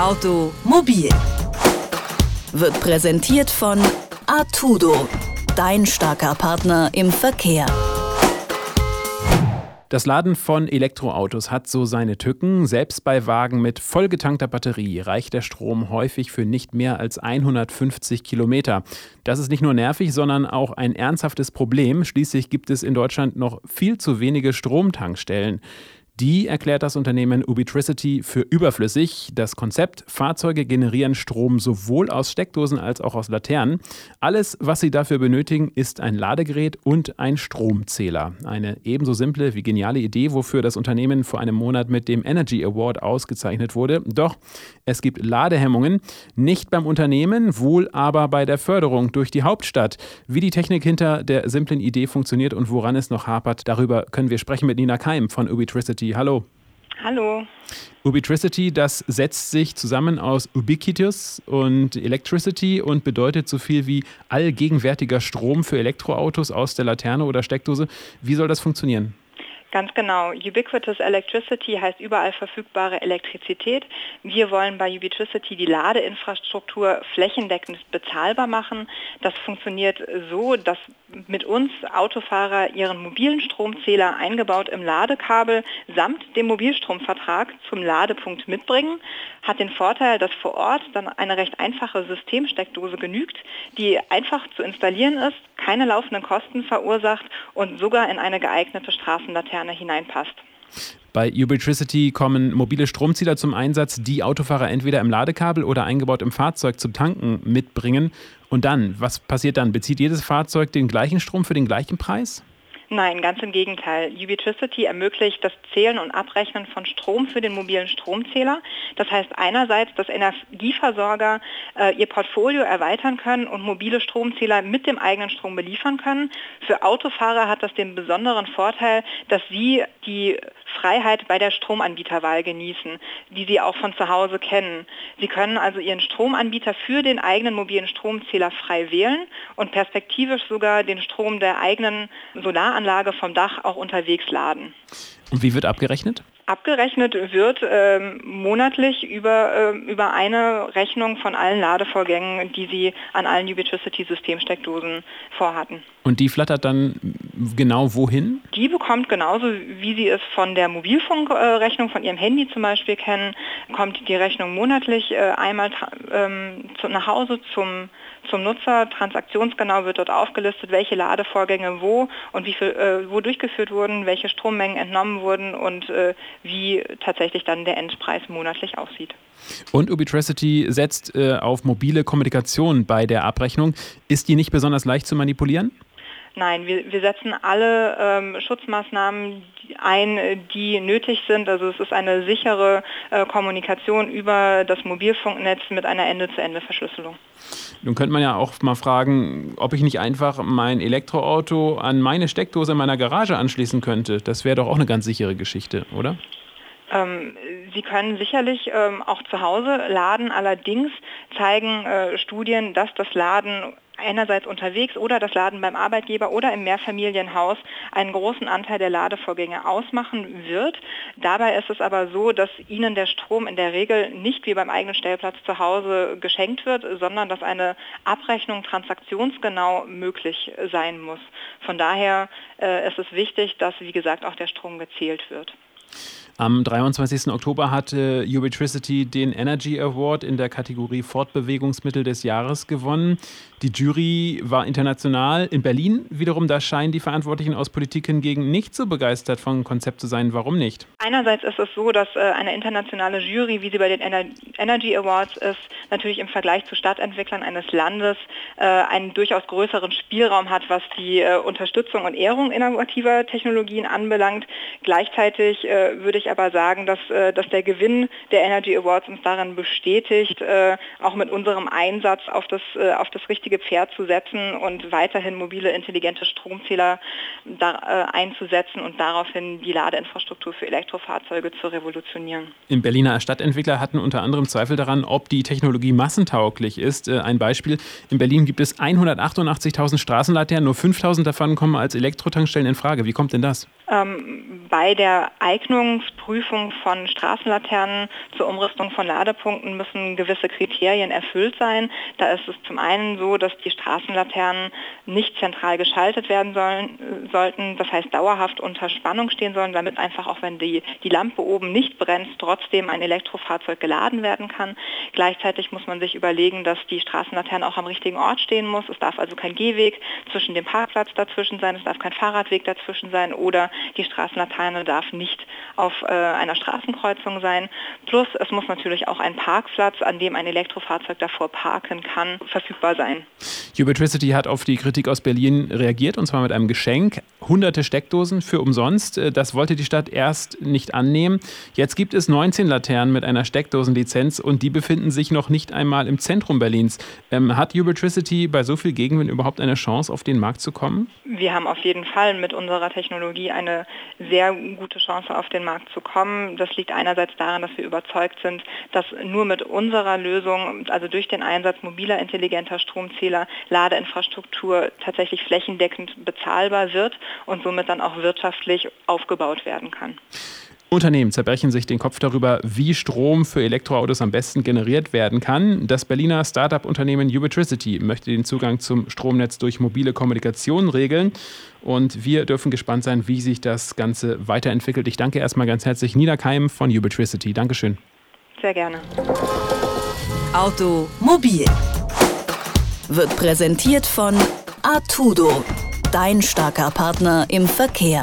Automobil wird präsentiert von Artudo, dein starker Partner im Verkehr. Das Laden von Elektroautos hat so seine Tücken. Selbst bei Wagen mit vollgetankter Batterie reicht der Strom häufig für nicht mehr als 150 Kilometer. Das ist nicht nur nervig, sondern auch ein ernsthaftes Problem. Schließlich gibt es in Deutschland noch viel zu wenige Stromtankstellen. Die erklärt das Unternehmen Ubitricity für überflüssig. Das Konzept, Fahrzeuge generieren Strom sowohl aus Steckdosen als auch aus Laternen. Alles, was sie dafür benötigen, ist ein Ladegerät und ein Stromzähler. Eine ebenso simple wie geniale Idee, wofür das Unternehmen vor einem Monat mit dem Energy Award ausgezeichnet wurde. Doch es gibt Ladehemmungen, nicht beim Unternehmen, wohl aber bei der Förderung durch die Hauptstadt. Wie die Technik hinter der simplen Idee funktioniert und woran es noch hapert, darüber können wir sprechen mit Nina Keim von Ubitricity. Hallo. Hallo. Ubitricity, das setzt sich zusammen aus Ubiquitous und Electricity und bedeutet so viel wie allgegenwärtiger Strom für Elektroautos aus der Laterne oder Steckdose. Wie soll das funktionieren? Ganz genau. Ubiquitous Electricity heißt überall verfügbare Elektrizität. Wir wollen bei Ubitricity die Ladeinfrastruktur flächendeckend bezahlbar machen. Das funktioniert so, dass mit uns Autofahrer ihren mobilen Stromzähler eingebaut im Ladekabel samt dem Mobilstromvertrag zum Ladepunkt mitbringen. Hat den Vorteil, dass vor Ort dann eine recht einfache Systemsteckdose genügt, die einfach zu installieren ist, keine laufenden Kosten verursacht und sogar in eine geeignete Straßenlaterne hineinpasst. Bei Ubitricity kommen mobile Stromzähler zum Einsatz, die Autofahrer entweder im Ladekabel oder eingebaut im Fahrzeug zum Tanken mitbringen. Und dann, was passiert dann? Bezieht jedes Fahrzeug den gleichen Strom für den gleichen Preis? Nein, ganz im Gegenteil. Ubitricity ermöglicht das Zählen und Abrechnen von Strom für den mobilen Stromzähler. Das heißt einerseits, dass Energieversorger äh, ihr Portfolio erweitern können und mobile Stromzähler mit dem eigenen Strom beliefern können. Für Autofahrer hat das den besonderen Vorteil, dass sie die Freiheit bei der Stromanbieterwahl genießen, die sie auch von zu Hause kennen. Sie können also ihren Stromanbieter für den eigenen mobilen Stromzähler frei wählen und perspektivisch sogar den Strom der eigenen Solaranlage vom Dach auch unterwegs laden. Und wie wird abgerechnet? Abgerechnet wird ähm, monatlich über, äh, über eine Rechnung von allen Ladevorgängen, die Sie an allen Ubitricity-Systemsteckdosen vorhatten. Und die flattert dann genau wohin? Die bekommt genauso, wie Sie es von der Mobilfunkrechnung von Ihrem Handy zum Beispiel kennen, kommt die Rechnung monatlich äh, einmal ähm, zu, nach Hause zum zum Nutzer. Transaktionsgenau wird dort aufgelistet, welche Ladevorgänge wo und wie viel, äh, wo durchgeführt wurden, welche Strommengen entnommen wurden und äh, wie tatsächlich dann der Endpreis monatlich aussieht. Und Ubitricity setzt äh, auf mobile Kommunikation bei der Abrechnung. Ist die nicht besonders leicht zu manipulieren? Nein, wir, wir setzen alle ähm, Schutzmaßnahmen ein, die nötig sind. Also es ist eine sichere äh, Kommunikation über das Mobilfunknetz mit einer Ende-zu-Ende-Verschlüsselung. Nun könnte man ja auch mal fragen, ob ich nicht einfach mein Elektroauto an meine Steckdose in meiner Garage anschließen könnte. Das wäre doch auch eine ganz sichere Geschichte, oder? Ähm, Sie können sicherlich ähm, auch zu Hause laden. Allerdings zeigen äh, Studien, dass das Laden einerseits unterwegs oder das Laden beim Arbeitgeber oder im Mehrfamilienhaus einen großen Anteil der Ladevorgänge ausmachen wird. Dabei ist es aber so, dass Ihnen der Strom in der Regel nicht wie beim eigenen Stellplatz zu Hause geschenkt wird, sondern dass eine Abrechnung transaktionsgenau möglich sein muss. Von daher äh, ist es wichtig, dass, wie gesagt, auch der Strom gezählt wird. Am 23. Oktober hatte Ubitricity den Energy Award in der Kategorie Fortbewegungsmittel des Jahres gewonnen. Die Jury war international. In Berlin wiederum, da scheinen die Verantwortlichen aus Politik hingegen nicht so begeistert vom Konzept zu sein. Warum nicht? Einerseits ist es so, dass äh, eine internationale Jury, wie sie bei den Energy Awards ist, natürlich im Vergleich zu Stadtentwicklern eines Landes äh, einen durchaus größeren Spielraum hat, was die äh, Unterstützung und Ehrung innovativer Technologien anbelangt. Gleichzeitig würde ich aber sagen, dass, dass der Gewinn der Energy Awards uns darin bestätigt, auch mit unserem Einsatz auf das, auf das richtige Pferd zu setzen und weiterhin mobile intelligente Stromzähler äh, einzusetzen und daraufhin die Ladeinfrastruktur für Elektrofahrzeuge zu revolutionieren. Im Berliner Stadtentwickler hatten unter anderem Zweifel daran, ob die Technologie massentauglich ist. Äh, ein Beispiel, in Berlin gibt es 188.000 Straßenlaternen, nur 5.000 davon kommen als Elektrotankstellen in Frage. Wie kommt denn das? Ähm, bei der Eignungs Umrüstungsprüfung von Straßenlaternen zur Umrüstung von Ladepunkten müssen gewisse Kriterien erfüllt sein. Da ist es zum einen so, dass die Straßenlaternen nicht zentral geschaltet werden sollen, sollten, das heißt dauerhaft unter Spannung stehen sollen, damit einfach auch wenn die, die Lampe oben nicht brennt, trotzdem ein Elektrofahrzeug geladen werden kann. Gleichzeitig muss man sich überlegen, dass die Straßenlaterne auch am richtigen Ort stehen muss. Es darf also kein Gehweg zwischen dem Parkplatz dazwischen sein, es darf kein Fahrradweg dazwischen sein oder die Straßenlaterne darf nicht auf äh, einer Straßenkreuzung sein. Plus es muss natürlich auch ein Parkplatz, an dem ein Elektrofahrzeug davor parken kann, verfügbar sein. Ubitricity hat auf die Kritik aus Berlin reagiert und zwar mit einem Geschenk. Hunderte Steckdosen für umsonst. Äh, das wollte die Stadt erst nicht annehmen. Jetzt gibt es 19 Laternen mit einer Steckdosenlizenz und die befinden sich noch nicht einmal im Zentrum Berlins. Ähm, hat Ubitricity bei so viel Gegenwind überhaupt eine Chance, auf den Markt zu kommen? Wir haben auf jeden Fall mit unserer Technologie eine sehr gute Chance, auf den Markt zu kommen. Das liegt einerseits daran, dass wir überzeugt sind, dass nur mit unserer Lösung, also durch den Einsatz mobiler intelligenter Stromzähler, Ladeinfrastruktur tatsächlich flächendeckend bezahlbar wird und somit dann auch wirtschaftlich aufgebaut werden kann. Unternehmen zerbrechen sich den Kopf darüber, wie Strom für Elektroautos am besten generiert werden kann. Das Berliner Startup-Unternehmen Ubitricity möchte den Zugang zum Stromnetz durch mobile Kommunikation regeln. Und wir dürfen gespannt sein, wie sich das Ganze weiterentwickelt. Ich danke erstmal ganz herzlich Nina Keim von Ubitricity. Dankeschön. Sehr gerne. Automobil wird präsentiert von Artudo, dein starker Partner im Verkehr.